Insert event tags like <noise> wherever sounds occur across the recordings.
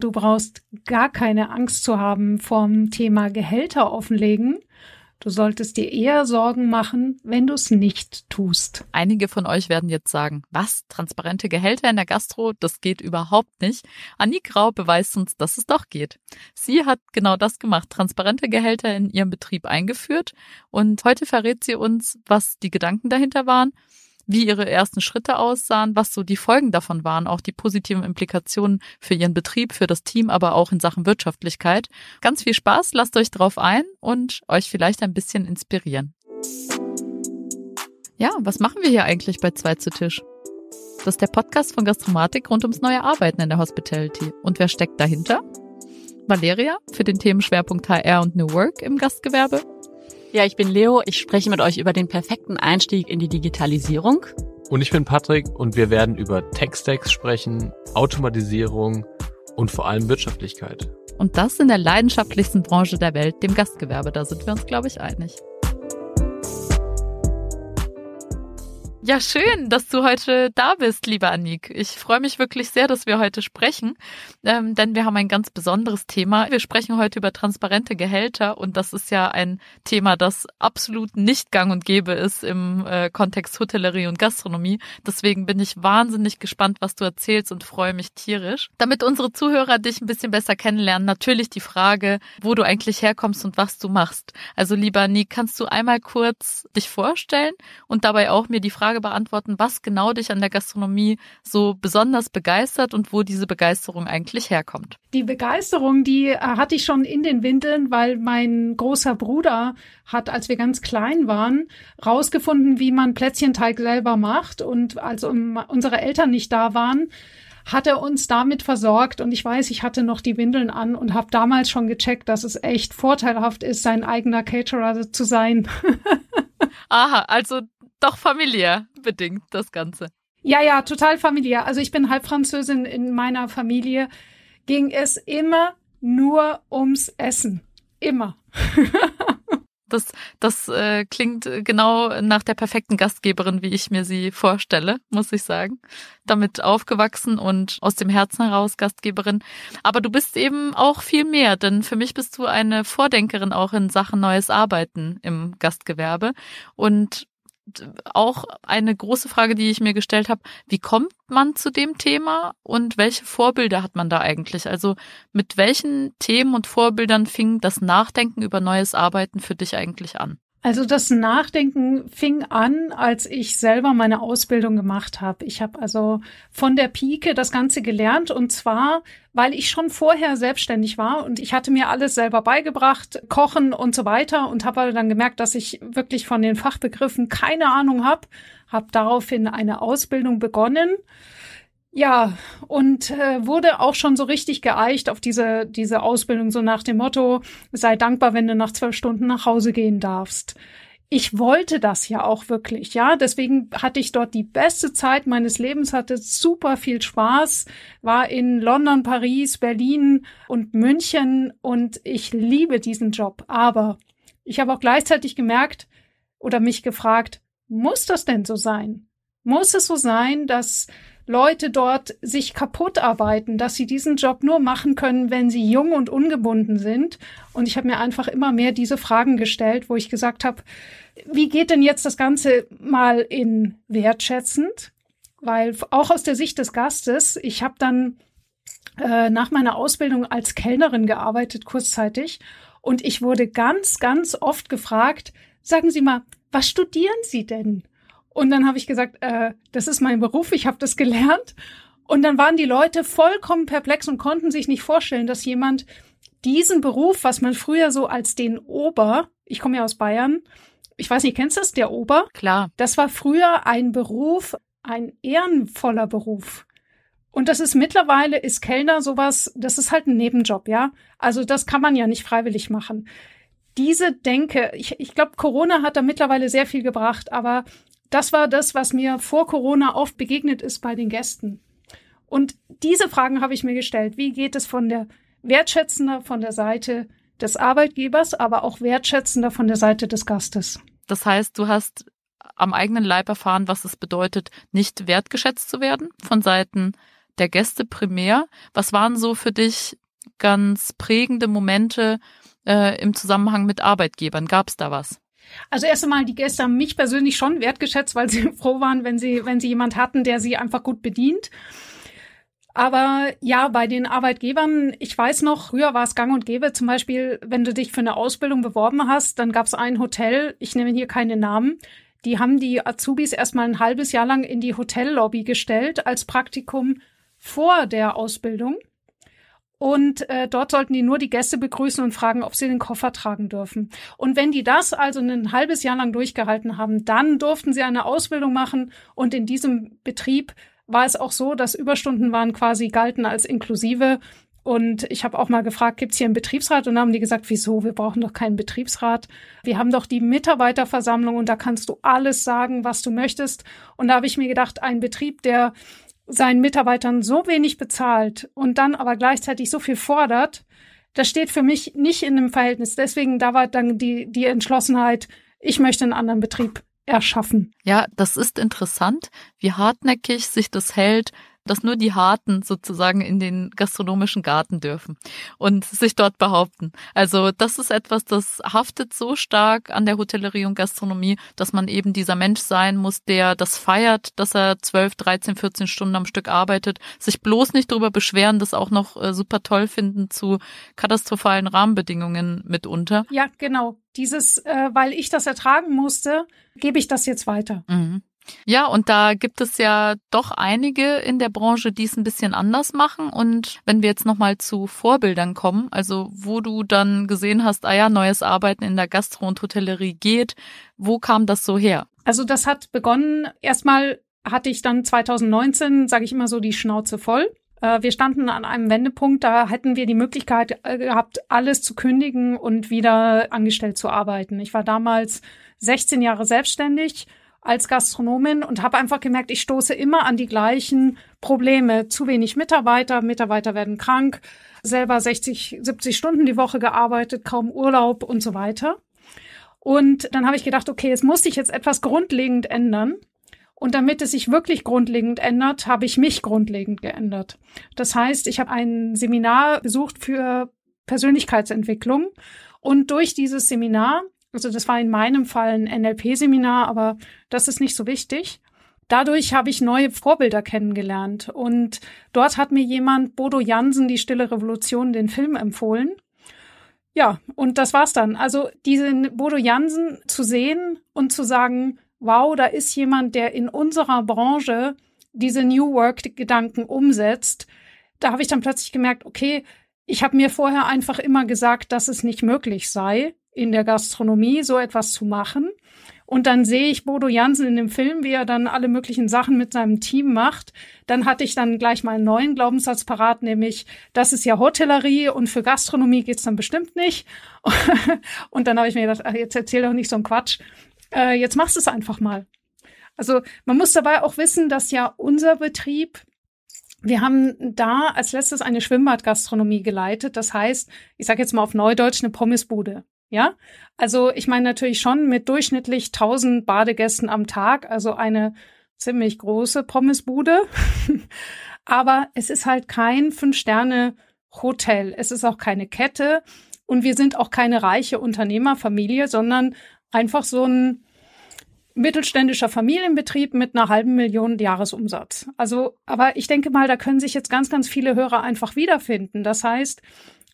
Du brauchst gar keine Angst zu haben vom Thema Gehälter offenlegen. Du solltest dir eher Sorgen machen, wenn du es nicht tust. Einige von euch werden jetzt sagen, was? Transparente Gehälter in der Gastro? Das geht überhaupt nicht. Annie Grau beweist uns, dass es doch geht. Sie hat genau das gemacht, transparente Gehälter in ihrem Betrieb eingeführt und heute verrät sie uns, was die Gedanken dahinter waren wie ihre ersten Schritte aussahen, was so die Folgen davon waren, auch die positiven Implikationen für ihren Betrieb, für das Team, aber auch in Sachen Wirtschaftlichkeit. Ganz viel Spaß, lasst euch drauf ein und euch vielleicht ein bisschen inspirieren. Ja, was machen wir hier eigentlich bei Zwei zu Tisch? Das ist der Podcast von Gastromatik rund ums neue Arbeiten in der Hospitality. Und wer steckt dahinter? Valeria für den Themenschwerpunkt HR und New Work im Gastgewerbe ja, ich bin Leo. Ich spreche mit euch über den perfekten Einstieg in die Digitalisierung. Und ich bin Patrick und wir werden über Tech-Stacks sprechen, Automatisierung und vor allem Wirtschaftlichkeit. Und das in der leidenschaftlichsten Branche der Welt, dem Gastgewerbe. Da sind wir uns, glaube ich, einig. Ja, schön, dass du heute da bist, liebe Annik. Ich freue mich wirklich sehr, dass wir heute sprechen, ähm, denn wir haben ein ganz besonderes Thema. Wir sprechen heute über transparente Gehälter und das ist ja ein Thema, das absolut nicht gang und gäbe ist im äh, Kontext Hotellerie und Gastronomie. Deswegen bin ich wahnsinnig gespannt, was du erzählst und freue mich tierisch. Damit unsere Zuhörer dich ein bisschen besser kennenlernen, natürlich die Frage, wo du eigentlich herkommst und was du machst. Also, lieber Annik, kannst du einmal kurz dich vorstellen und dabei auch mir die Frage Frage beantworten, was genau dich an der Gastronomie so besonders begeistert und wo diese Begeisterung eigentlich herkommt. Die Begeisterung, die äh, hatte ich schon in den Windeln, weil mein großer Bruder hat, als wir ganz klein waren, rausgefunden, wie man Plätzchenteig selber macht. Und als unsere Eltern nicht da waren, hat er uns damit versorgt und ich weiß, ich hatte noch die Windeln an und habe damals schon gecheckt, dass es echt vorteilhaft ist, sein eigener Caterer zu sein. <laughs> Aha, also doch familiär bedingt, das Ganze. Ja, ja, total familiär. Also ich bin Halbfranzösin in meiner Familie. Ging es immer nur ums Essen. Immer. <laughs> Das, das äh, klingt genau nach der perfekten Gastgeberin, wie ich mir sie vorstelle, muss ich sagen. Damit aufgewachsen und aus dem Herzen heraus Gastgeberin. Aber du bist eben auch viel mehr, denn für mich bist du eine Vordenkerin auch in Sachen neues Arbeiten im Gastgewerbe. Und auch eine große Frage, die ich mir gestellt habe, wie kommt man zu dem Thema und welche Vorbilder hat man da eigentlich? Also mit welchen Themen und Vorbildern fing das Nachdenken über neues Arbeiten für dich eigentlich an? Also das Nachdenken fing an, als ich selber meine Ausbildung gemacht habe. Ich habe also von der Pike das Ganze gelernt und zwar, weil ich schon vorher selbstständig war und ich hatte mir alles selber beigebracht, kochen und so weiter und habe dann gemerkt, dass ich wirklich von den Fachbegriffen keine Ahnung habe, habe daraufhin eine Ausbildung begonnen ja, und äh, wurde auch schon so richtig geeicht auf diese, diese Ausbildung, so nach dem Motto, sei dankbar, wenn du nach zwölf Stunden nach Hause gehen darfst. Ich wollte das ja auch wirklich, ja. Deswegen hatte ich dort die beste Zeit meines Lebens, hatte super viel Spaß, war in London, Paris, Berlin und München und ich liebe diesen Job. Aber ich habe auch gleichzeitig gemerkt oder mich gefragt, muss das denn so sein? Muss es so sein, dass Leute dort sich kaputt arbeiten, dass sie diesen Job nur machen können, wenn sie jung und ungebunden sind. Und ich habe mir einfach immer mehr diese Fragen gestellt, wo ich gesagt habe, wie geht denn jetzt das Ganze mal in wertschätzend? Weil auch aus der Sicht des Gastes, ich habe dann äh, nach meiner Ausbildung als Kellnerin gearbeitet, kurzzeitig. Und ich wurde ganz, ganz oft gefragt, sagen Sie mal, was studieren Sie denn? Und dann habe ich gesagt, äh, das ist mein Beruf, ich habe das gelernt. Und dann waren die Leute vollkommen perplex und konnten sich nicht vorstellen, dass jemand diesen Beruf, was man früher so als den Ober, ich komme ja aus Bayern, ich weiß nicht, kennst du das, der Ober? Klar. Das war früher ein Beruf, ein ehrenvoller Beruf. Und das ist mittlerweile, ist Kellner sowas, das ist halt ein Nebenjob, ja. Also das kann man ja nicht freiwillig machen. Diese Denke, ich, ich glaube, Corona hat da mittlerweile sehr viel gebracht, aber das war das, was mir vor Corona oft begegnet ist bei den Gästen. Und diese Fragen habe ich mir gestellt. Wie geht es von der wertschätzender von der Seite des Arbeitgebers, aber auch wertschätzender von der Seite des Gastes? Das heißt, du hast am eigenen Leib erfahren, was es bedeutet, nicht wertgeschätzt zu werden von Seiten der Gäste primär. Was waren so für dich ganz prägende Momente äh, im Zusammenhang mit Arbeitgebern? Gab es da was? Also erst einmal, die Gäste haben mich persönlich schon wertgeschätzt, weil sie <laughs> froh waren, wenn sie, wenn sie jemand hatten, der sie einfach gut bedient. Aber ja, bei den Arbeitgebern, ich weiß noch, früher war es gang und gäbe, zum Beispiel, wenn du dich für eine Ausbildung beworben hast, dann gab es ein Hotel, ich nehme hier keine Namen, die haben die Azubis erstmal ein halbes Jahr lang in die Hotellobby gestellt als Praktikum vor der Ausbildung. Und äh, dort sollten die nur die Gäste begrüßen und fragen, ob sie den Koffer tragen dürfen. Und wenn die das also ein halbes Jahr lang durchgehalten haben, dann durften sie eine Ausbildung machen. Und in diesem Betrieb war es auch so, dass Überstunden waren quasi galten als inklusive. Und ich habe auch mal gefragt, gibt's hier einen Betriebsrat? Und dann haben die gesagt, wieso? Wir brauchen doch keinen Betriebsrat. Wir haben doch die Mitarbeiterversammlung und da kannst du alles sagen, was du möchtest. Und da habe ich mir gedacht, ein Betrieb, der seinen Mitarbeitern so wenig bezahlt und dann aber gleichzeitig so viel fordert, das steht für mich nicht in einem Verhältnis. Deswegen da war dann die, die Entschlossenheit, ich möchte einen anderen Betrieb erschaffen. Ja, das ist interessant, wie hartnäckig sich das hält, dass nur die Harten sozusagen in den gastronomischen Garten dürfen und sich dort behaupten. Also das ist etwas, das haftet so stark an der Hotellerie und Gastronomie, dass man eben dieser Mensch sein muss, der das feiert, dass er 12, 13, 14 Stunden am Stück arbeitet, sich bloß nicht darüber beschweren, das auch noch äh, super toll finden zu katastrophalen Rahmenbedingungen mitunter. Ja, genau. Dieses, äh, weil ich das ertragen musste, gebe ich das jetzt weiter. Mhm. Ja, und da gibt es ja doch einige in der Branche, die es ein bisschen anders machen. Und wenn wir jetzt nochmal zu Vorbildern kommen, also wo du dann gesehen hast, ah ja, neues Arbeiten in der Gastro und Hotellerie geht, wo kam das so her? Also das hat begonnen, erstmal hatte ich dann 2019, sage ich immer so, die Schnauze voll. Äh, wir standen an einem Wendepunkt, da hätten wir die Möglichkeit äh, gehabt, alles zu kündigen und wieder angestellt zu arbeiten. Ich war damals 16 Jahre selbstständig als Gastronomin und habe einfach gemerkt, ich stoße immer an die gleichen Probleme. Zu wenig Mitarbeiter, Mitarbeiter werden krank, selber 60, 70 Stunden die Woche gearbeitet, kaum Urlaub und so weiter. Und dann habe ich gedacht, okay, es muss sich jetzt etwas grundlegend ändern. Und damit es sich wirklich grundlegend ändert, habe ich mich grundlegend geändert. Das heißt, ich habe ein Seminar besucht für Persönlichkeitsentwicklung und durch dieses Seminar also das war in meinem Fall ein NLP-Seminar, aber das ist nicht so wichtig. Dadurch habe ich neue Vorbilder kennengelernt und dort hat mir jemand Bodo Jansen die Stille Revolution den Film empfohlen. Ja, und das war's dann. Also diesen Bodo Jansen zu sehen und zu sagen, wow, da ist jemand, der in unserer Branche diese New Work Gedanken umsetzt. Da habe ich dann plötzlich gemerkt, okay, ich habe mir vorher einfach immer gesagt, dass es nicht möglich sei in der Gastronomie so etwas zu machen. Und dann sehe ich Bodo Jansen in dem Film, wie er dann alle möglichen Sachen mit seinem Team macht. Dann hatte ich dann gleich mal einen neuen Glaubenssatz parat, nämlich, das ist ja Hotellerie und für Gastronomie geht's dann bestimmt nicht. <laughs> und dann habe ich mir gedacht, ach, jetzt erzähl doch nicht so einen Quatsch. Äh, jetzt machst du es einfach mal. Also man muss dabei auch wissen, dass ja unser Betrieb wir haben da als letztes eine Schwimmbadgastronomie geleitet. Das heißt, ich sage jetzt mal auf Neudeutsch eine Pommesbude. Ja, also ich meine natürlich schon mit durchschnittlich 1000 Badegästen am Tag, also eine ziemlich große Pommesbude. <laughs> Aber es ist halt kein Fünf-Sterne-Hotel. Es ist auch keine Kette. Und wir sind auch keine reiche Unternehmerfamilie, sondern einfach so ein mittelständischer Familienbetrieb mit einer halben Million Jahresumsatz. Also, aber ich denke mal, da können sich jetzt ganz, ganz viele Hörer einfach wiederfinden. Das heißt,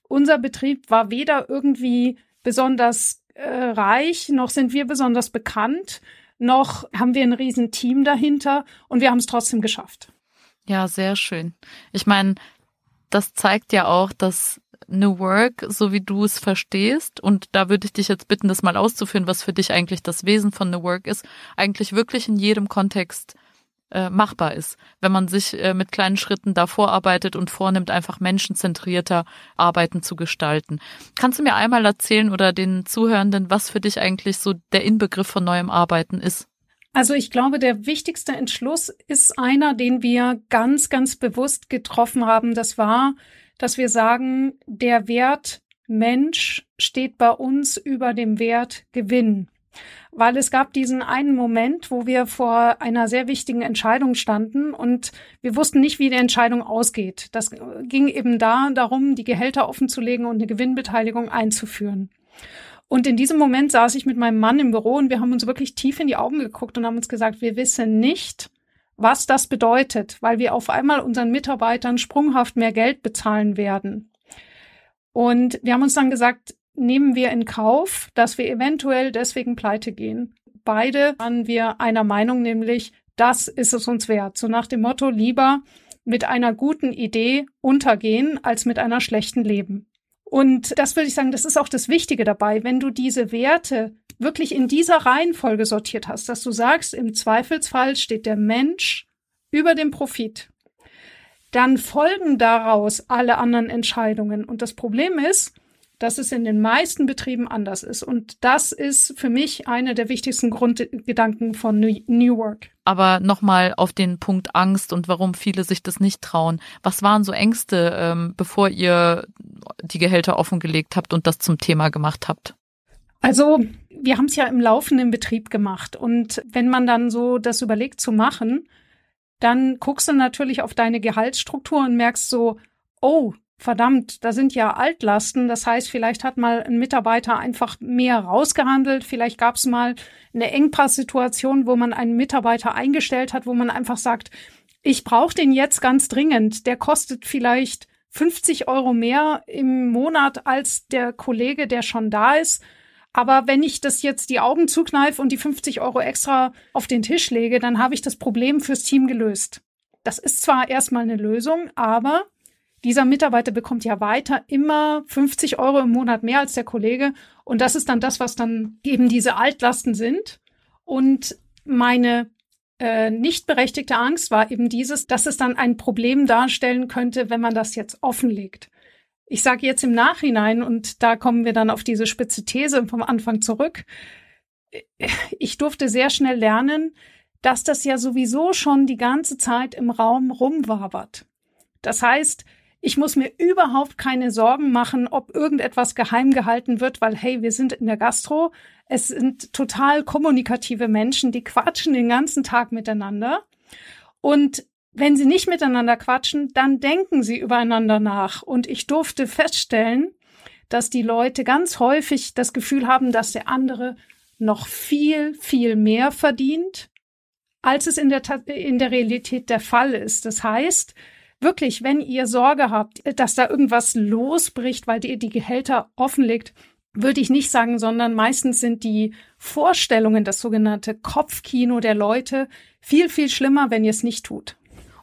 unser Betrieb war weder irgendwie besonders äh, reich, noch sind wir besonders bekannt, noch haben wir ein riesen Team dahinter und wir haben es trotzdem geschafft. Ja, sehr schön. Ich meine, das zeigt ja auch, dass New Work, so wie du es verstehst, und da würde ich dich jetzt bitten, das mal auszuführen, was für dich eigentlich das Wesen von New Work ist, eigentlich wirklich in jedem Kontext äh, machbar ist, wenn man sich äh, mit kleinen Schritten da vorarbeitet und vornimmt, einfach menschenzentrierter Arbeiten zu gestalten. Kannst du mir einmal erzählen oder den Zuhörenden, was für dich eigentlich so der Inbegriff von neuem Arbeiten ist? Also ich glaube, der wichtigste Entschluss ist einer, den wir ganz, ganz bewusst getroffen haben. Das war, dass wir sagen, der Wert Mensch steht bei uns über dem Wert Gewinn. Weil es gab diesen einen Moment, wo wir vor einer sehr wichtigen Entscheidung standen und wir wussten nicht, wie die Entscheidung ausgeht. Das ging eben da darum, die Gehälter offenzulegen und eine Gewinnbeteiligung einzuführen. Und in diesem Moment saß ich mit meinem Mann im Büro und wir haben uns wirklich tief in die Augen geguckt und haben uns gesagt, wir wissen nicht, was das bedeutet, weil wir auf einmal unseren Mitarbeitern sprunghaft mehr Geld bezahlen werden. Und wir haben uns dann gesagt, nehmen wir in Kauf, dass wir eventuell deswegen pleite gehen. Beide waren wir einer Meinung, nämlich das ist es uns wert. So nach dem Motto, lieber mit einer guten Idee untergehen, als mit einer schlechten leben. Und das würde ich sagen, das ist auch das Wichtige dabei, wenn du diese Werte wirklich in dieser Reihenfolge sortiert hast, dass du sagst, im Zweifelsfall steht der Mensch über dem Profit, dann folgen daraus alle anderen Entscheidungen. Und das Problem ist, dass es in den meisten Betrieben anders ist. Und das ist für mich einer der wichtigsten Grundgedanken von New Work. Aber nochmal auf den Punkt Angst und warum viele sich das nicht trauen. Was waren so Ängste, ähm, bevor ihr die Gehälter offengelegt habt und das zum Thema gemacht habt? Also wir haben es ja im laufenden Betrieb gemacht. Und wenn man dann so das überlegt zu machen, dann guckst du natürlich auf deine Gehaltsstruktur und merkst so, oh, verdammt, da sind ja Altlasten. Das heißt, vielleicht hat mal ein Mitarbeiter einfach mehr rausgehandelt. Vielleicht gab es mal eine Engpasssituation, wo man einen Mitarbeiter eingestellt hat, wo man einfach sagt, ich brauche den jetzt ganz dringend. Der kostet vielleicht 50 Euro mehr im Monat als der Kollege, der schon da ist. Aber wenn ich das jetzt die Augen zukneife und die 50 Euro extra auf den Tisch lege, dann habe ich das Problem fürs Team gelöst. Das ist zwar erstmal eine Lösung, aber dieser Mitarbeiter bekommt ja weiter immer 50 Euro im Monat mehr als der Kollege. Und das ist dann das, was dann eben diese Altlasten sind. Und meine äh, nicht berechtigte Angst war eben dieses, dass es dann ein Problem darstellen könnte, wenn man das jetzt offenlegt. Ich sage jetzt im Nachhinein, und da kommen wir dann auf diese spitze These vom Anfang zurück, ich durfte sehr schnell lernen, dass das ja sowieso schon die ganze Zeit im Raum rumwabert. Das heißt, ich muss mir überhaupt keine Sorgen machen, ob irgendetwas geheim gehalten wird, weil hey, wir sind in der Gastro. Es sind total kommunikative Menschen, die quatschen den ganzen Tag miteinander. Und wenn sie nicht miteinander quatschen, dann denken sie übereinander nach. Und ich durfte feststellen, dass die Leute ganz häufig das Gefühl haben, dass der andere noch viel, viel mehr verdient, als es in der, in der Realität der Fall ist. Das heißt, wirklich, wenn ihr Sorge habt, dass da irgendwas losbricht, weil ihr die Gehälter offenlegt, würde ich nicht sagen, sondern meistens sind die Vorstellungen, das sogenannte Kopfkino der Leute, viel, viel schlimmer, wenn ihr es nicht tut.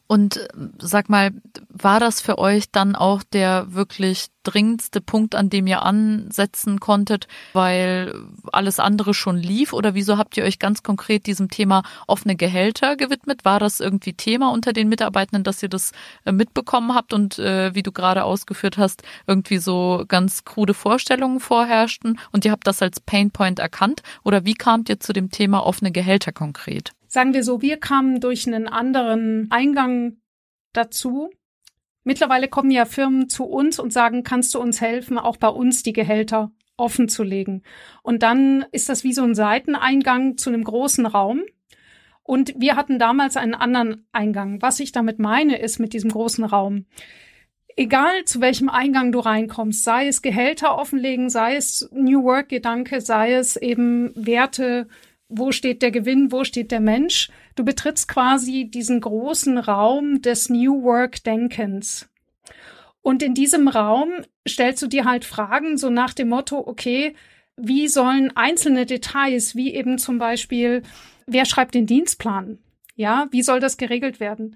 Und äh, sag mal, war das für euch dann auch der wirklich dringendste Punkt, an dem ihr ansetzen konntet, weil alles andere schon lief? Oder wieso habt ihr euch ganz konkret diesem Thema offene Gehälter gewidmet? War das irgendwie Thema unter den Mitarbeitenden, dass ihr das äh, mitbekommen habt und äh, wie du gerade ausgeführt hast, irgendwie so ganz krude Vorstellungen vorherrschten und ihr habt das als Painpoint erkannt? Oder wie kamt ihr zu dem Thema offene Gehälter konkret? sagen wir so, wir kamen durch einen anderen Eingang dazu. Mittlerweile kommen ja Firmen zu uns und sagen, kannst du uns helfen, auch bei uns die Gehälter offen zu legen. Und dann ist das wie so ein Seiteneingang zu einem großen Raum. Und wir hatten damals einen anderen Eingang. Was ich damit meine, ist mit diesem großen Raum. Egal zu welchem Eingang du reinkommst, sei es Gehälter offenlegen, sei es New Work Gedanke, sei es eben Werte wo steht der Gewinn, wo steht der Mensch. Du betrittst quasi diesen großen Raum des New Work Denkens. Und in diesem Raum stellst du dir halt Fragen so nach dem Motto, okay, wie sollen einzelne Details, wie eben zum Beispiel, wer schreibt den Dienstplan? Ja, wie soll das geregelt werden?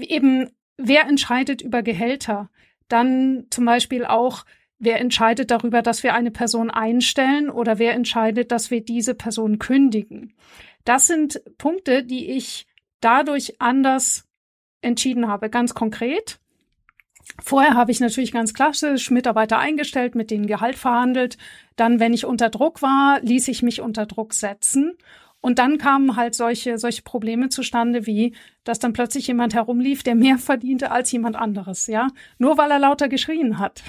Eben, wer entscheidet über Gehälter? Dann zum Beispiel auch, Wer entscheidet darüber, dass wir eine Person einstellen oder wer entscheidet, dass wir diese Person kündigen? Das sind Punkte, die ich dadurch anders entschieden habe, ganz konkret. Vorher habe ich natürlich ganz klassisch Mitarbeiter eingestellt, mit denen Gehalt verhandelt. Dann, wenn ich unter Druck war, ließ ich mich unter Druck setzen. Und dann kamen halt solche, solche Probleme zustande, wie, dass dann plötzlich jemand herumlief, der mehr verdiente als jemand anderes, ja. Nur weil er lauter geschrien hat.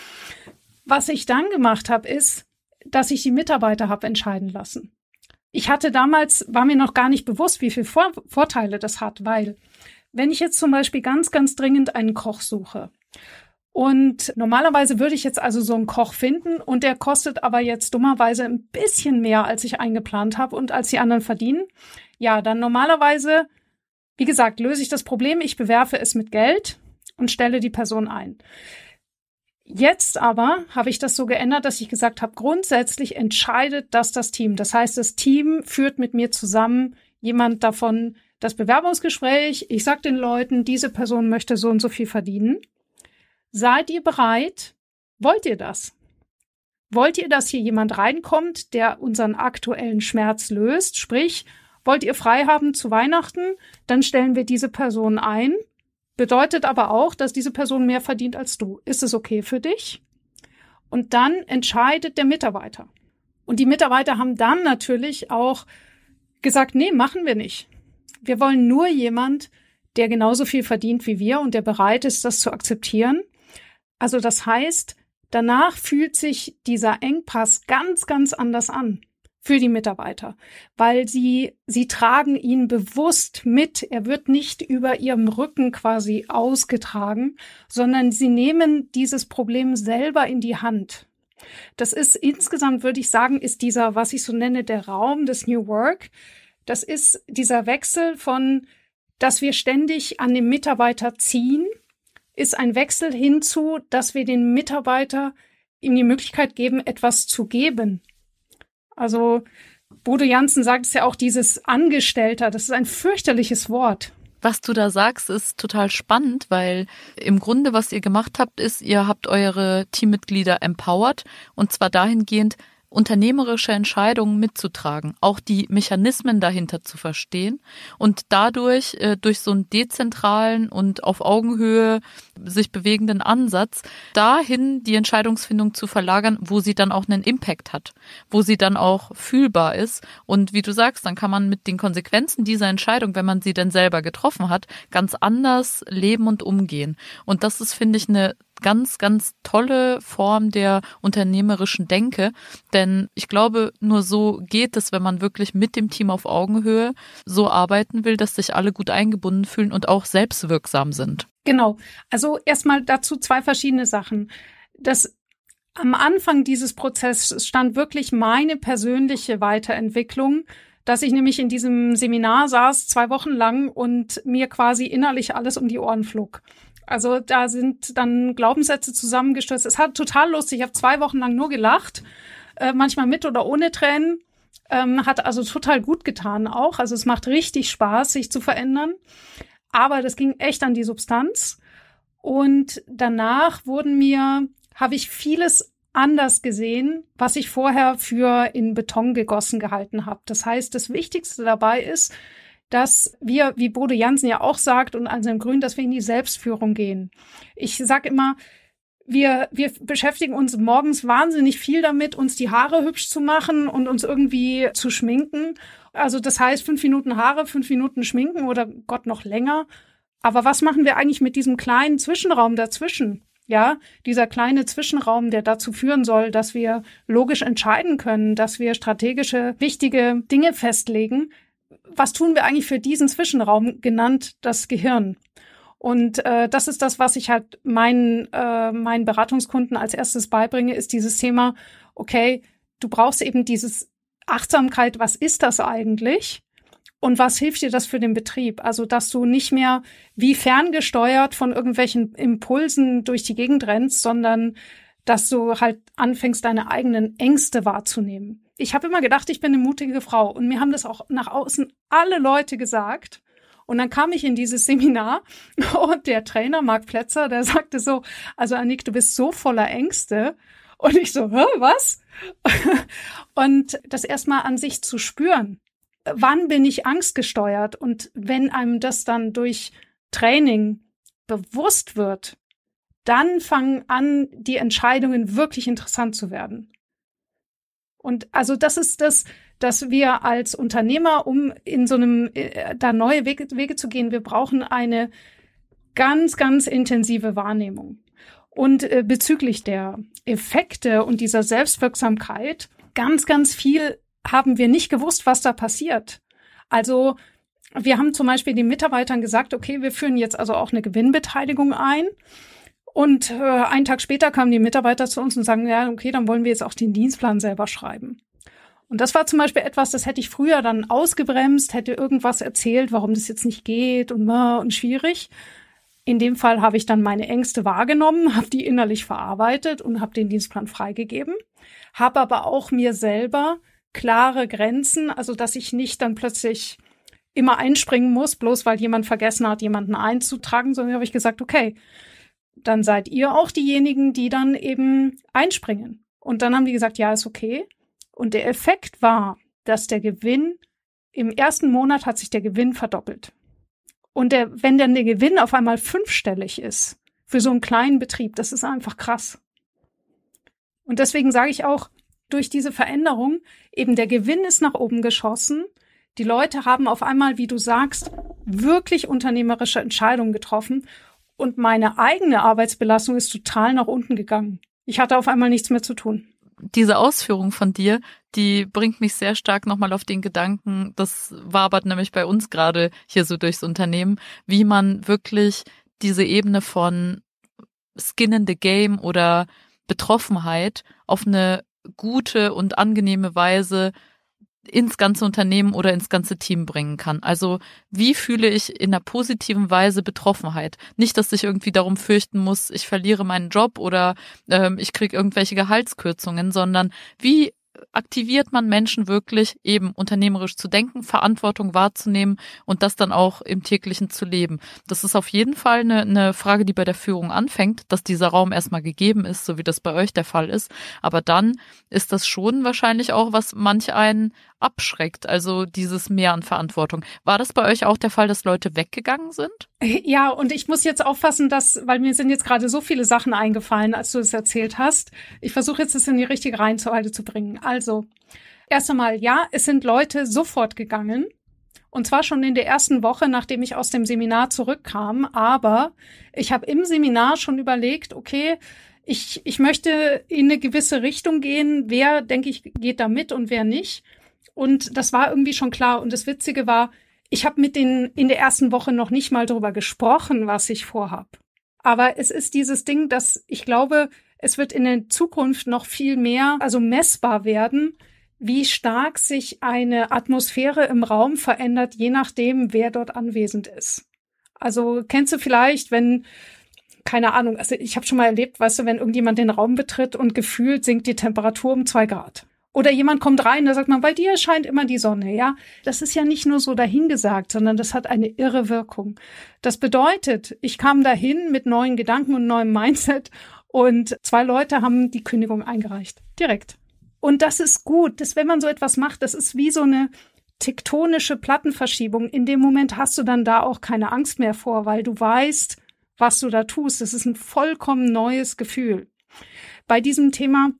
<laughs> Was ich dann gemacht habe, ist, dass ich die Mitarbeiter habe entscheiden lassen. Ich hatte damals, war mir noch gar nicht bewusst, wie viele Vor Vorteile das hat, weil wenn ich jetzt zum Beispiel ganz, ganz dringend einen Koch suche und normalerweise würde ich jetzt also so einen Koch finden und der kostet aber jetzt dummerweise ein bisschen mehr, als ich eingeplant habe und als die anderen verdienen. Ja, dann normalerweise, wie gesagt, löse ich das Problem, ich bewerfe es mit Geld und stelle die Person ein. Jetzt aber habe ich das so geändert, dass ich gesagt habe, grundsätzlich entscheidet das das Team. Das heißt, das Team führt mit mir zusammen jemand davon das Bewerbungsgespräch. Ich sage den Leuten, diese Person möchte so und so viel verdienen. Seid ihr bereit? Wollt ihr das? Wollt ihr, dass hier jemand reinkommt, der unseren aktuellen Schmerz löst? Sprich, wollt ihr frei haben zu Weihnachten? Dann stellen wir diese Person ein Bedeutet aber auch, dass diese Person mehr verdient als du. Ist es okay für dich? Und dann entscheidet der Mitarbeiter. Und die Mitarbeiter haben dann natürlich auch gesagt, nee, machen wir nicht. Wir wollen nur jemand, der genauso viel verdient wie wir und der bereit ist, das zu akzeptieren. Also das heißt, danach fühlt sich dieser Engpass ganz, ganz anders an für die Mitarbeiter, weil sie, sie tragen ihn bewusst mit. Er wird nicht über ihrem Rücken quasi ausgetragen, sondern sie nehmen dieses Problem selber in die Hand. Das ist insgesamt, würde ich sagen, ist dieser, was ich so nenne, der Raum des New Work. Das ist dieser Wechsel von, dass wir ständig an dem Mitarbeiter ziehen, ist ein Wechsel hinzu, dass wir den Mitarbeiter ihm die Möglichkeit geben, etwas zu geben, also Bodo Jansen sagt es ja auch, dieses Angestellter, das ist ein fürchterliches Wort. Was du da sagst, ist total spannend, weil im Grunde, was ihr gemacht habt, ist, ihr habt eure Teammitglieder empowered und zwar dahingehend, unternehmerische Entscheidungen mitzutragen, auch die Mechanismen dahinter zu verstehen und dadurch äh, durch so einen dezentralen und auf Augenhöhe sich bewegenden Ansatz dahin die Entscheidungsfindung zu verlagern, wo sie dann auch einen Impact hat, wo sie dann auch fühlbar ist. Und wie du sagst, dann kann man mit den Konsequenzen dieser Entscheidung, wenn man sie denn selber getroffen hat, ganz anders leben und umgehen. Und das ist finde ich eine ganz, ganz tolle Form der unternehmerischen Denke. Denn ich glaube, nur so geht es, wenn man wirklich mit dem Team auf Augenhöhe so arbeiten will, dass sich alle gut eingebunden fühlen und auch selbstwirksam sind. Genau. Also erstmal dazu zwei verschiedene Sachen. Das am Anfang dieses Prozesses stand wirklich meine persönliche Weiterentwicklung, dass ich nämlich in diesem Seminar saß, zwei Wochen lang und mir quasi innerlich alles um die Ohren flog. Also da sind dann Glaubenssätze zusammengestürzt. Es hat total lustig. Ich habe zwei Wochen lang nur gelacht, äh, manchmal mit oder ohne Tränen. Ähm, hat also total gut getan auch. Also es macht richtig Spaß, sich zu verändern. Aber das ging echt an die Substanz. Und danach wurden mir, habe ich vieles anders gesehen, was ich vorher für in Beton gegossen gehalten habe. Das heißt, das Wichtigste dabei ist, dass wir, wie Bode Jansen ja auch sagt und Anselm Grün, dass wir in die Selbstführung gehen. Ich sage immer, wir, wir beschäftigen uns morgens wahnsinnig viel damit, uns die Haare hübsch zu machen und uns irgendwie zu schminken. Also das heißt, fünf Minuten Haare, fünf Minuten schminken oder Gott noch länger. Aber was machen wir eigentlich mit diesem kleinen Zwischenraum dazwischen? Ja, dieser kleine Zwischenraum, der dazu führen soll, dass wir logisch entscheiden können, dass wir strategische, wichtige Dinge festlegen, was tun wir eigentlich für diesen Zwischenraum, genannt das Gehirn. Und äh, das ist das, was ich halt meinen, äh, meinen Beratungskunden als erstes beibringe, ist dieses Thema, okay, du brauchst eben dieses Achtsamkeit, was ist das eigentlich? Und was hilft dir das für den Betrieb? Also, dass du nicht mehr wie ferngesteuert von irgendwelchen Impulsen durch die Gegend rennst, sondern dass du halt anfängst, deine eigenen Ängste wahrzunehmen ich habe immer gedacht, ich bin eine mutige Frau. Und mir haben das auch nach außen alle Leute gesagt. Und dann kam ich in dieses Seminar <laughs> und der Trainer, Marc Plätzer, der sagte so, also Annik, du bist so voller Ängste. Und ich so, Hä, was? <laughs> und das erstmal an sich zu spüren. Wann bin ich angstgesteuert? Und wenn einem das dann durch Training bewusst wird, dann fangen an, die Entscheidungen wirklich interessant zu werden. Und also das ist das, dass wir als Unternehmer, um in so einem, äh, da neue Wege, Wege zu gehen, wir brauchen eine ganz, ganz intensive Wahrnehmung. Und äh, bezüglich der Effekte und dieser Selbstwirksamkeit ganz, ganz viel haben wir nicht gewusst, was da passiert. Also wir haben zum Beispiel den Mitarbeitern gesagt, okay, wir führen jetzt also auch eine Gewinnbeteiligung ein. Und äh, einen Tag später kamen die Mitarbeiter zu uns und sagen, ja, okay, dann wollen wir jetzt auch den Dienstplan selber schreiben. Und das war zum Beispiel etwas, das hätte ich früher dann ausgebremst, hätte irgendwas erzählt, warum das jetzt nicht geht und, äh, und schwierig. In dem Fall habe ich dann meine Ängste wahrgenommen, <laughs> habe die innerlich verarbeitet und habe den Dienstplan freigegeben, habe aber auch mir selber klare Grenzen, also dass ich nicht dann plötzlich immer einspringen muss, bloß weil jemand vergessen hat, jemanden einzutragen, sondern habe ich gesagt, okay, dann seid ihr auch diejenigen, die dann eben einspringen. Und dann haben die gesagt, ja, ist okay. Und der Effekt war, dass der Gewinn im ersten Monat hat sich der Gewinn verdoppelt. Und der, wenn dann der Gewinn auf einmal fünfstellig ist für so einen kleinen Betrieb, das ist einfach krass. Und deswegen sage ich auch, durch diese Veränderung eben der Gewinn ist nach oben geschossen. Die Leute haben auf einmal, wie du sagst, wirklich unternehmerische Entscheidungen getroffen und meine eigene Arbeitsbelastung ist total nach unten gegangen. Ich hatte auf einmal nichts mehr zu tun. Diese Ausführung von dir, die bringt mich sehr stark nochmal auf den Gedanken, das wabert nämlich bei uns gerade hier so durchs Unternehmen, wie man wirklich diese Ebene von Skin in the Game oder Betroffenheit auf eine gute und angenehme Weise ins ganze Unternehmen oder ins ganze Team bringen kann. Also wie fühle ich in einer positiven Weise Betroffenheit? Nicht, dass ich irgendwie darum fürchten muss, ich verliere meinen Job oder ähm, ich kriege irgendwelche Gehaltskürzungen, sondern wie aktiviert man Menschen wirklich eben unternehmerisch zu denken, Verantwortung wahrzunehmen und das dann auch im täglichen zu leben. Das ist auf jeden Fall eine, eine Frage, die bei der Führung anfängt, dass dieser Raum erstmal gegeben ist, so wie das bei euch der Fall ist. Aber dann ist das schon wahrscheinlich auch, was manch einen abschreckt, also dieses Mehr an Verantwortung. War das bei euch auch der Fall, dass Leute weggegangen sind? <laughs> Ja, und ich muss jetzt aufpassen, dass, weil mir sind jetzt gerade so viele Sachen eingefallen, als du es erzählt hast. Ich versuche jetzt es in die richtige Reihenfolge zu bringen. Also, erst einmal, ja, es sind Leute sofort gegangen. Und zwar schon in der ersten Woche, nachdem ich aus dem Seminar zurückkam. Aber ich habe im Seminar schon überlegt, okay, ich, ich möchte in eine gewisse Richtung gehen. Wer, denke ich, geht da mit und wer nicht. Und das war irgendwie schon klar. Und das Witzige war, ich habe mit denen in der ersten Woche noch nicht mal darüber gesprochen, was ich vorhab. Aber es ist dieses Ding, dass ich glaube, es wird in der Zukunft noch viel mehr, also messbar werden, wie stark sich eine Atmosphäre im Raum verändert, je nachdem, wer dort anwesend ist. Also kennst du vielleicht, wenn keine Ahnung, also ich habe schon mal erlebt, weißt du, wenn irgendjemand den Raum betritt und gefühlt sinkt die Temperatur um zwei Grad. Oder jemand kommt rein, da sagt man, bei dir scheint immer die Sonne, ja. Das ist ja nicht nur so dahingesagt, sondern das hat eine irre Wirkung. Das bedeutet, ich kam dahin mit neuen Gedanken und neuem Mindset und zwei Leute haben die Kündigung eingereicht. Direkt. Und das ist gut, dass wenn man so etwas macht, das ist wie so eine tektonische Plattenverschiebung. In dem Moment hast du dann da auch keine Angst mehr vor, weil du weißt, was du da tust. Das ist ein vollkommen neues Gefühl. Bei diesem Thema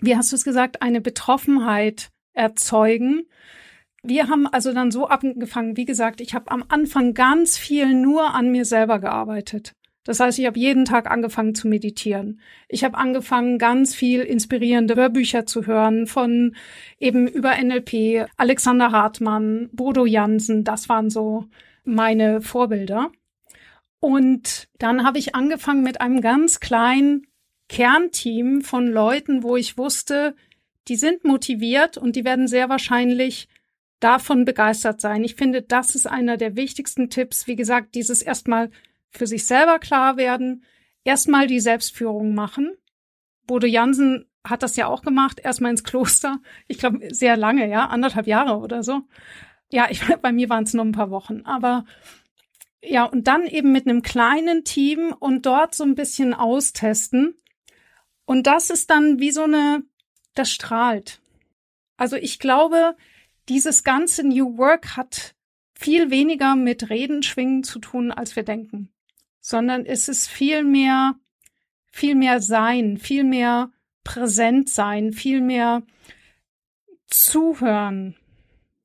wie hast du es gesagt, eine Betroffenheit erzeugen. Wir haben also dann so angefangen, wie gesagt, ich habe am Anfang ganz viel nur an mir selber gearbeitet. Das heißt, ich habe jeden Tag angefangen zu meditieren. Ich habe angefangen, ganz viel inspirierende Hörbücher zu hören von eben über NLP, Alexander Hartmann, Bodo Jansen, das waren so meine Vorbilder. Und dann habe ich angefangen mit einem ganz kleinen Kernteam von Leuten, wo ich wusste, die sind motiviert und die werden sehr wahrscheinlich davon begeistert sein. Ich finde, das ist einer der wichtigsten Tipps. Wie gesagt, dieses erstmal für sich selber klar werden, erstmal die Selbstführung machen. Bodo Jansen hat das ja auch gemacht, erstmal ins Kloster. Ich glaube, sehr lange, ja, anderthalb Jahre oder so. Ja, ich, <laughs> bei mir waren es nur ein paar Wochen, aber ja, und dann eben mit einem kleinen Team und dort so ein bisschen austesten. Und das ist dann wie so eine, das strahlt. Also ich glaube, dieses ganze New Work hat viel weniger mit Reden schwingen zu tun, als wir denken, sondern es ist viel mehr, viel mehr sein, viel mehr präsent sein, viel mehr zuhören.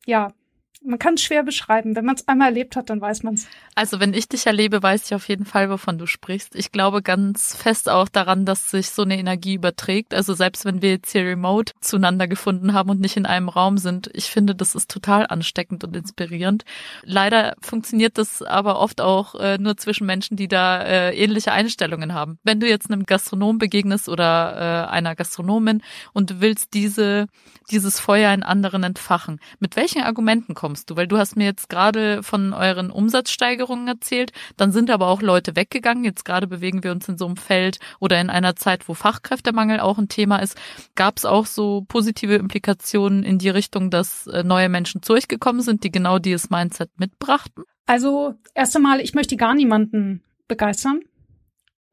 Ja, Man kann es schwer beschreiben. Wenn man es einmal erlebt hat, dann weiß man es. Also wenn ich dich erlebe, weiß ich auf jeden Fall, wovon du sprichst. Ich glaube ganz fest auch daran, dass sich so eine Energie überträgt. Also selbst wenn wir jetzt hier remote zueinander gefunden haben und nicht in einem Raum sind, ich finde, das ist total ansteckend und inspirierend. Leider funktioniert das aber oft auch äh, nur zwischen Menschen, die da äh, ähnliche Einstellungen haben. Wenn du jetzt einem Gastronom begegnest oder äh, einer Gastronomin und willst diese, dieses Feuer in anderen entfachen, mit welchen Argumenten kommst du? Weil du hast mir jetzt gerade von euren Umsatzsteigerungen erzählt, dann sind aber auch Leute weggegangen. Jetzt gerade bewegen wir uns in so einem Feld oder in einer Zeit, wo Fachkräftemangel auch ein Thema ist. Gab es auch so positive Implikationen in die Richtung, dass äh, neue Menschen zu euch gekommen sind, die genau dieses Mindset mitbrachten? Also erst einmal, ich möchte gar niemanden begeistern,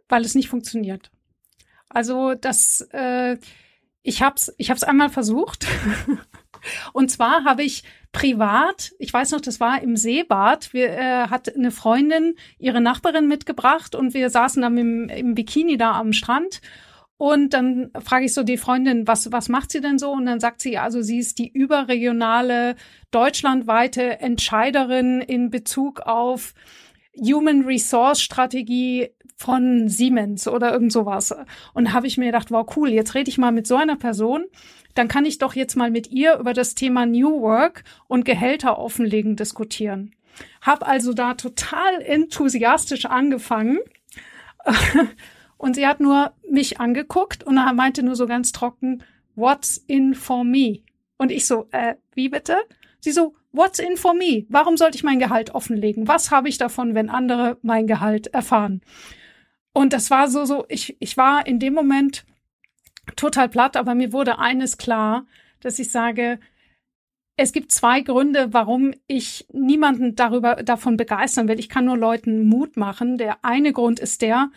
weil es nicht funktioniert. Also das, äh, ich hab's, ich hab's einmal versucht. <laughs> Und zwar habe ich privat, ich weiß noch, das war im Seebad, wir, äh, hat eine Freundin ihre Nachbarin mitgebracht und wir saßen dann im, im Bikini da am Strand. Und dann frage ich so die Freundin, was, was macht sie denn so? Und dann sagt sie, also sie ist die überregionale, deutschlandweite Entscheiderin in Bezug auf Human Resource Strategie von Siemens oder irgend sowas. Und habe ich mir gedacht, wow, cool, jetzt rede ich mal mit so einer Person, dann kann ich doch jetzt mal mit ihr über das Thema New Work und Gehälter offenlegen diskutieren. Hab also da total enthusiastisch angefangen. <laughs> Und sie hat nur mich angeguckt und meinte nur so ganz trocken, what's in for me? Und ich so, äh, wie bitte? Sie so, what's in for me? Warum sollte ich mein Gehalt offenlegen? Was habe ich davon, wenn andere mein Gehalt erfahren? Und das war so, so, ich, ich war in dem Moment total platt, aber mir wurde eines klar, dass ich sage, es gibt zwei Gründe, warum ich niemanden darüber, davon begeistern will. Ich kann nur Leuten Mut machen. Der eine Grund ist der,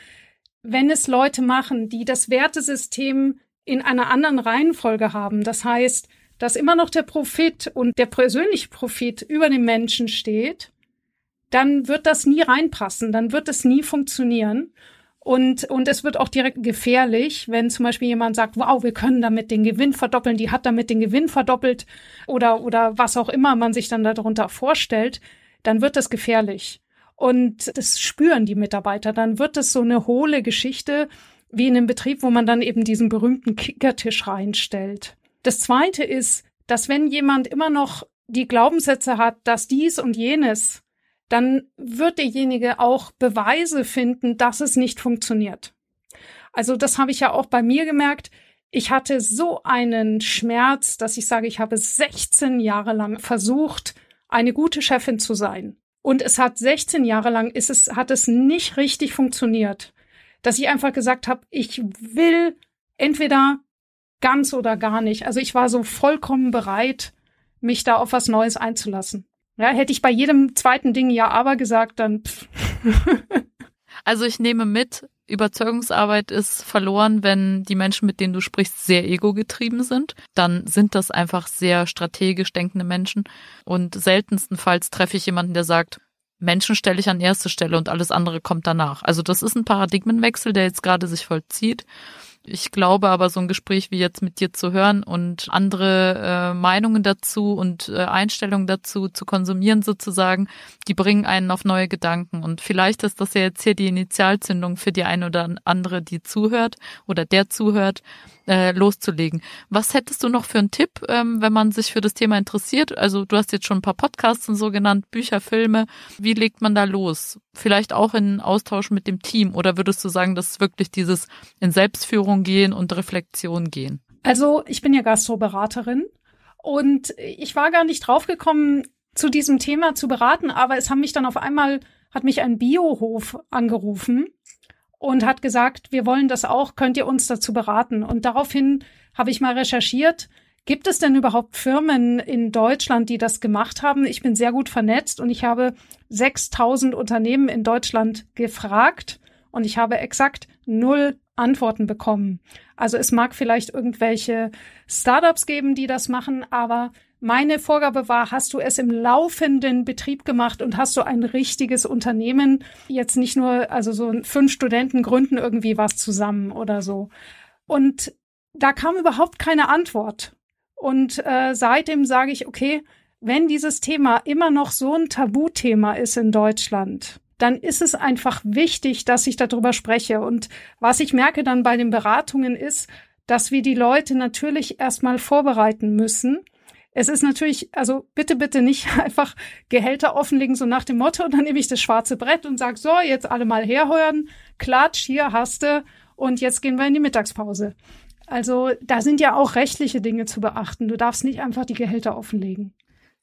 wenn es Leute machen, die das Wertesystem in einer anderen Reihenfolge haben, das heißt, dass immer noch der Profit und der persönliche Profit über dem Menschen steht, dann wird das nie reinpassen, dann wird es nie funktionieren. Und, und es wird auch direkt gefährlich, wenn zum Beispiel jemand sagt, wow, wir können damit den Gewinn verdoppeln, die hat damit den Gewinn verdoppelt oder, oder was auch immer man sich dann darunter vorstellt, dann wird das gefährlich. Und das spüren die Mitarbeiter. Dann wird es so eine hohle Geschichte wie in einem Betrieb, wo man dann eben diesen berühmten Kickertisch reinstellt. Das zweite ist, dass wenn jemand immer noch die Glaubenssätze hat, dass dies und jenes dann wird derjenige auch Beweise finden, dass es nicht funktioniert. Also das habe ich ja auch bei mir gemerkt. Ich hatte so einen Schmerz, dass ich sage, ich habe 16 Jahre lang versucht, eine gute Chefin zu sein. Und es hat 16 Jahre lang ist es, hat es nicht richtig funktioniert, dass ich einfach gesagt habe, ich will entweder ganz oder gar nicht. Also ich war so vollkommen bereit, mich da auf was Neues einzulassen. Ja, hätte ich bei jedem zweiten Ding ja aber gesagt, dann. Pff. <laughs> also ich nehme mit, Überzeugungsarbeit ist verloren, wenn die Menschen, mit denen du sprichst, sehr ego-getrieben sind. Dann sind das einfach sehr strategisch denkende Menschen. Und seltenstenfalls treffe ich jemanden, der sagt, Menschen stelle ich an erste Stelle und alles andere kommt danach. Also das ist ein Paradigmenwechsel, der jetzt gerade sich vollzieht. Ich glaube aber, so ein Gespräch wie jetzt mit dir zu hören und andere äh, Meinungen dazu und äh, Einstellungen dazu zu konsumieren sozusagen, die bringen einen auf neue Gedanken. Und vielleicht ist das ja jetzt hier die Initialzündung für die eine oder andere, die zuhört oder der zuhört, äh, loszulegen. Was hättest du noch für einen Tipp, ähm, wenn man sich für das Thema interessiert? Also du hast jetzt schon ein paar Podcasts und so genannt, Bücher, Filme. Wie legt man da los? Vielleicht auch in Austausch mit dem Team oder würdest du sagen, dass wirklich dieses in Selbstführung gehen und Reflexion gehen? Also ich bin ja Gastroberaterin und ich war gar nicht draufgekommen, zu diesem Thema zu beraten, aber es haben mich dann auf einmal, hat mich ein Biohof angerufen und hat gesagt, wir wollen das auch, könnt ihr uns dazu beraten? Und daraufhin habe ich mal recherchiert, gibt es denn überhaupt Firmen in Deutschland, die das gemacht haben? Ich bin sehr gut vernetzt und ich habe 6000 Unternehmen in Deutschland gefragt und ich habe exakt null Antworten bekommen. Also es mag vielleicht irgendwelche Startups geben, die das machen, aber meine Vorgabe war, hast du es im laufenden Betrieb gemacht und hast du ein richtiges Unternehmen, jetzt nicht nur, also so fünf Studenten gründen irgendwie was zusammen oder so. Und da kam überhaupt keine Antwort. Und äh, seitdem sage ich, okay, wenn dieses Thema immer noch so ein Tabuthema ist in Deutschland, dann ist es einfach wichtig, dass ich darüber spreche. Und was ich merke dann bei den Beratungen ist, dass wir die Leute natürlich erstmal vorbereiten müssen. Es ist natürlich, also bitte, bitte nicht <laughs> einfach Gehälter offenlegen, so nach dem Motto, dann nehme ich das schwarze Brett und sage, so, jetzt alle mal herhören, klatsch, hier hast du, und jetzt gehen wir in die Mittagspause. Also da sind ja auch rechtliche Dinge zu beachten. Du darfst nicht einfach die Gehälter offenlegen.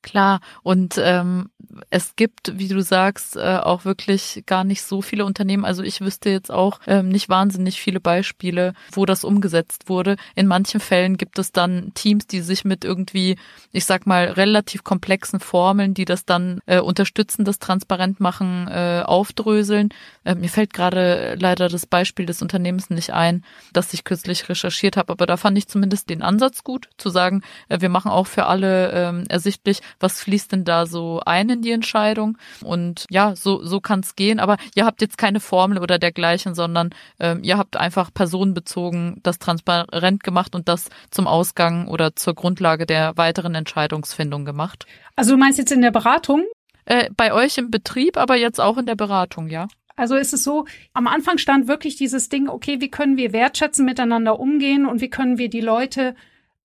Klar, und ähm, es gibt, wie du sagst, äh, auch wirklich gar nicht so viele Unternehmen. Also ich wüsste jetzt auch ähm, nicht wahnsinnig viele Beispiele, wo das umgesetzt wurde. In manchen Fällen gibt es dann Teams, die sich mit irgendwie, ich sag mal, relativ komplexen Formeln, die das dann äh, unterstützen, das transparent machen, äh, aufdröseln. Äh, mir fällt gerade leider das Beispiel des Unternehmens nicht ein, das ich kürzlich recherchiert habe, aber da fand ich zumindest den Ansatz gut, zu sagen, äh, wir machen auch für alle ähm, ersichtlich, was fließt denn da so ein in die Entscheidung? Und ja, so, so kann es gehen. Aber ihr habt jetzt keine Formel oder dergleichen, sondern ähm, ihr habt einfach personenbezogen das transparent gemacht und das zum Ausgang oder zur Grundlage der weiteren Entscheidungsfindung gemacht. Also du meinst jetzt in der Beratung? Äh, bei euch im Betrieb, aber jetzt auch in der Beratung, ja. Also ist es so, am Anfang stand wirklich dieses Ding, okay, wie können wir wertschätzen miteinander umgehen und wie können wir die Leute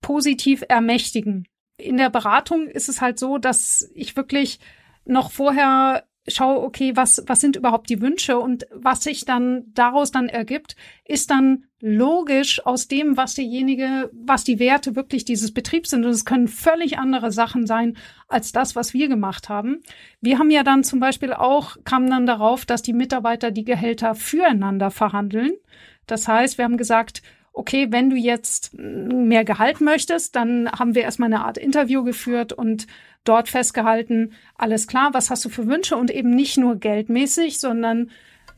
positiv ermächtigen in der Beratung ist es halt so, dass ich wirklich noch vorher schaue, okay, was, was sind überhaupt die Wünsche und was sich dann daraus dann ergibt, ist dann logisch aus dem, was derjenige, was die Werte wirklich dieses Betriebs sind. Und es können völlig andere Sachen sein als das, was wir gemacht haben. Wir haben ja dann zum Beispiel auch, kamen dann darauf, dass die Mitarbeiter die Gehälter füreinander verhandeln. Das heißt, wir haben gesagt, okay, wenn du jetzt mehr Gehalt möchtest, dann haben wir erstmal eine Art Interview geführt und dort festgehalten, alles klar, was hast du für Wünsche und eben nicht nur geldmäßig, sondern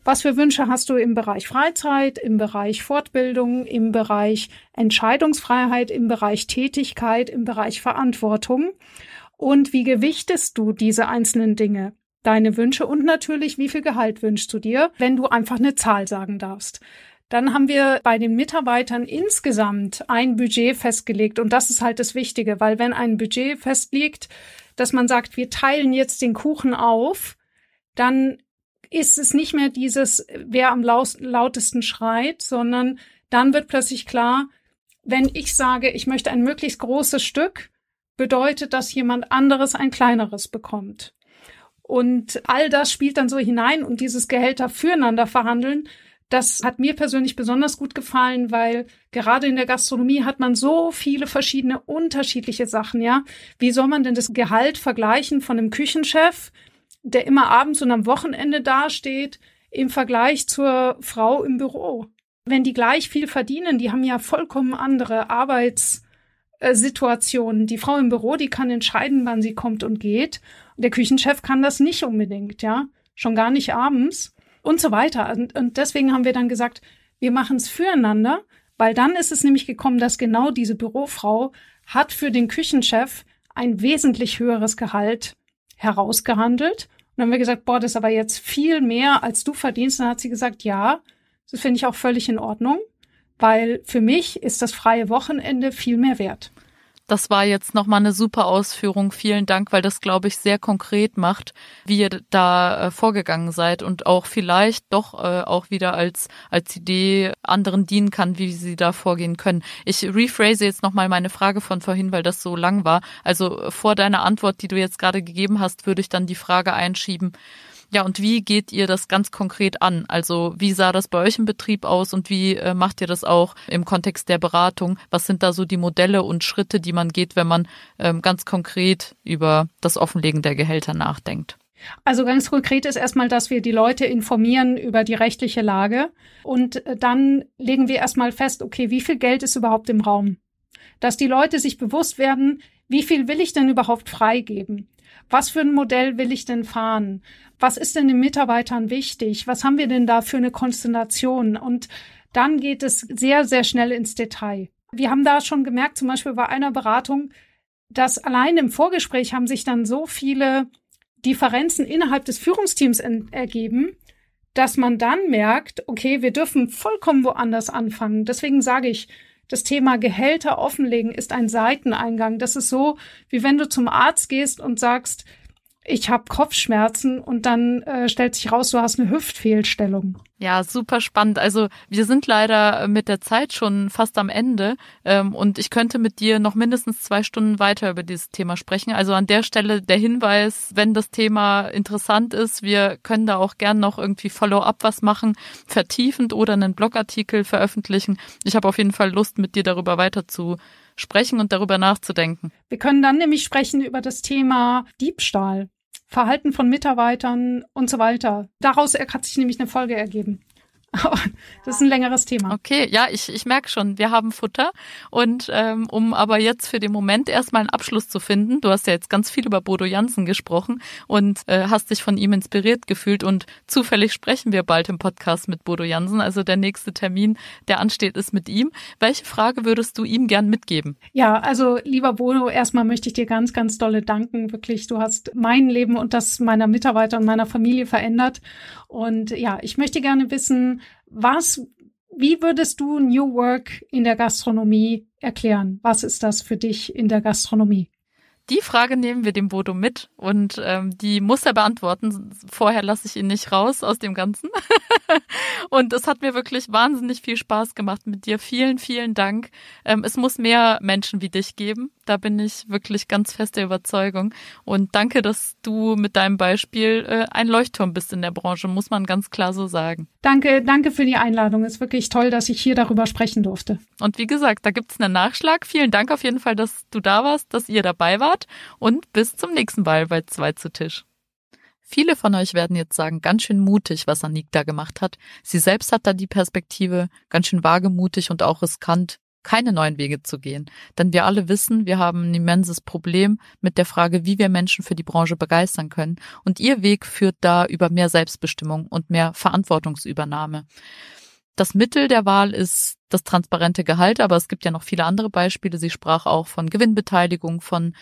was für Wünsche hast du im Bereich Freizeit, im Bereich Fortbildung, im Bereich Entscheidungsfreiheit, im Bereich Tätigkeit, im Bereich Verantwortung? Und wie gewichtest du diese einzelnen Dinge? Deine Wünsche und natürlich, wie viel Gehalt wünschst du dir, wenn du einfach eine Zahl sagen darfst. Dann haben wir bei den Mitarbeitern insgesamt ein Budget festgelegt. Und das ist halt das Wichtige, weil wenn ein Budget festliegt, dass man sagt, wir teilen jetzt den Kuchen auf, dann ist es nicht mehr dieses, wer am lautesten schreit, sondern dann wird plötzlich klar, wenn ich sage, ich möchte ein möglichst großes Stück, bedeutet, dass jemand anderes ein kleineres bekommt. Und all das spielt dann so hinein und dieses Gehälter füreinander verhandeln das hat mir persönlich besonders gut gefallen, weil gerade in der Gastronomie hat man so viele verschiedene unterschiedliche Sachen, ja. Wie soll man denn das Gehalt vergleichen von einem Küchenchef, der immer abends und am Wochenende dasteht, im Vergleich zur Frau im Büro? Wenn die gleich viel verdienen, die haben ja vollkommen andere Arbeitssituationen. Die Frau im Büro, die kann entscheiden, wann sie kommt und geht. Der Küchenchef kann das nicht unbedingt, ja. Schon gar nicht abends und so weiter. Und, und deswegen haben wir dann gesagt, wir machen es füreinander, weil dann ist es nämlich gekommen, dass genau diese Bürofrau hat für den Küchenchef ein wesentlich höheres Gehalt herausgehandelt. Und dann haben wir gesagt, boah, das ist aber jetzt viel mehr, als du verdienst. Dann hat sie gesagt, ja, das finde ich auch völlig in Ordnung, weil für mich ist das freie Wochenende viel mehr wert. Das war jetzt nochmal eine super Ausführung. Vielen Dank, weil das, glaube ich, sehr konkret macht, wie ihr da äh, vorgegangen seid und auch vielleicht doch äh, auch wieder als, als Idee anderen dienen kann, wie sie da vorgehen können. Ich rephrase jetzt nochmal meine Frage von vorhin, weil das so lang war. Also vor deiner Antwort, die du jetzt gerade gegeben hast, würde ich dann die Frage einschieben, ja, und wie geht ihr das ganz konkret an? Also wie sah das bei euch im Betrieb aus und wie äh, macht ihr das auch im Kontext der Beratung? Was sind da so die Modelle und Schritte, die man geht, wenn man ähm, ganz konkret über das Offenlegen der Gehälter nachdenkt? Also ganz konkret ist erstmal, dass wir die Leute informieren über die rechtliche Lage und äh, dann legen wir erstmal fest, okay, wie viel Geld ist überhaupt im Raum? Dass die Leute sich bewusst werden, wie viel will ich denn überhaupt freigeben? Was für ein Modell will ich denn fahren? Was ist denn den Mitarbeitern wichtig? Was haben wir denn da für eine Konstellation? Und dann geht es sehr, sehr schnell ins Detail. Wir haben da schon gemerkt, zum Beispiel bei einer Beratung, dass allein im Vorgespräch haben sich dann so viele Differenzen innerhalb des Führungsteams ergeben, dass man dann merkt, okay, wir dürfen vollkommen woanders anfangen. Deswegen sage ich, Das Thema Gehälter offenlegen ist ein Seiteneingang. Das ist so, wie wenn du zum Arzt gehst und sagst, ich habe Kopfschmerzen und dann äh, stellt sich raus, du hast eine Hüftfehlstellung. Ja, super spannend. Also wir sind leider mit der Zeit schon fast am Ende ähm, und ich könnte mit dir noch mindestens zwei Stunden weiter über dieses Thema sprechen. Also an der Stelle der Hinweis, wenn das Thema interessant ist, wir können da auch gern noch irgendwie Follow-up was machen, vertiefend oder einen Blogartikel veröffentlichen. Ich habe auf jeden Fall Lust, mit dir darüber weiter zu sprechen und darüber nachzudenken. Wir können dann nämlich sprechen über das Thema Diebstahl. Verhalten von Mitarbeitern und so weiter. Daraus hat sich nämlich eine Folge ergeben. <laughs> das ist ein längeres Thema. Okay, ja, ich, ich merke schon, wir haben Futter. Und ähm, um aber jetzt für den Moment erstmal einen Abschluss zu finden, du hast ja jetzt ganz viel über Bodo Jansen gesprochen und äh, hast dich von ihm inspiriert gefühlt und zufällig sprechen wir bald im Podcast mit Bodo Jansen. Also der nächste Termin, der ansteht, ist mit ihm. Welche Frage würdest du ihm gern mitgeben? Ja, also lieber Bodo, erstmal möchte ich dir ganz, ganz dolle danken. Wirklich, du hast mein Leben und das meiner Mitarbeiter und meiner Familie verändert. Und ja, ich möchte gerne wissen, was, wie würdest du New Work in der Gastronomie erklären? Was ist das für dich in der Gastronomie? Die Frage nehmen wir dem Bodo mit und ähm, die muss er beantworten. Vorher lasse ich ihn nicht raus aus dem Ganzen. <laughs> und es hat mir wirklich wahnsinnig viel Spaß gemacht mit dir. Vielen, vielen Dank. Ähm, es muss mehr Menschen wie dich geben. Da bin ich wirklich ganz fest der Überzeugung. Und danke, dass du mit deinem Beispiel äh, ein Leuchtturm bist in der Branche, muss man ganz klar so sagen. Danke, danke für die Einladung. Es ist wirklich toll, dass ich hier darüber sprechen durfte. Und wie gesagt, da gibt's einen Nachschlag. Vielen Dank auf jeden Fall, dass du da warst, dass ihr dabei wart. Und bis zum nächsten Mal bei zwei zu Tisch. Viele von euch werden jetzt sagen, ganz schön mutig, was Anik da gemacht hat. Sie selbst hat da die Perspektive, ganz schön wagemutig und auch riskant, keine neuen Wege zu gehen. Denn wir alle wissen, wir haben ein immenses Problem mit der Frage, wie wir Menschen für die Branche begeistern können. Und ihr Weg führt da über mehr Selbstbestimmung und mehr Verantwortungsübernahme. Das Mittel der Wahl ist das transparente Gehalt, aber es gibt ja noch viele andere Beispiele. Sie sprach auch von Gewinnbeteiligung, von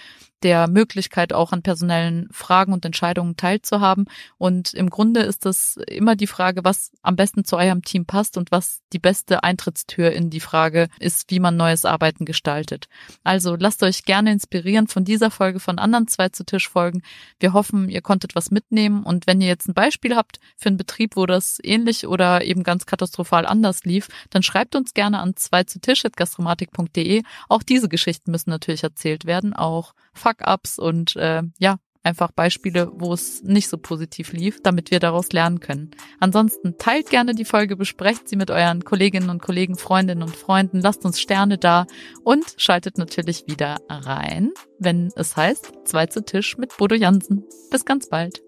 der Möglichkeit auch an personellen Fragen und Entscheidungen teilzuhaben. Und im Grunde ist das immer die Frage, was am besten zu eurem Team passt und was die beste Eintrittstür in die Frage ist, wie man neues Arbeiten gestaltet. Also lasst euch gerne inspirieren von dieser Folge, von anderen zwei zu Tisch folgen. Wir hoffen, ihr konntet was mitnehmen. Und wenn ihr jetzt ein Beispiel habt für einen Betrieb, wo das ähnlich oder eben ganz katastrophal anders lief, dann schreibt uns gerne an zwei zu Tisch gastromatik.de. Auch diese Geschichten müssen natürlich erzählt werden, auch Fuck-ups und äh, ja, einfach Beispiele, wo es nicht so positiv lief, damit wir daraus lernen können. Ansonsten teilt gerne die Folge, besprecht sie mit euren Kolleginnen und Kollegen, Freundinnen und Freunden, lasst uns Sterne da und schaltet natürlich wieder rein, wenn es heißt, zwei zu Tisch mit Bodo Jansen. Bis ganz bald.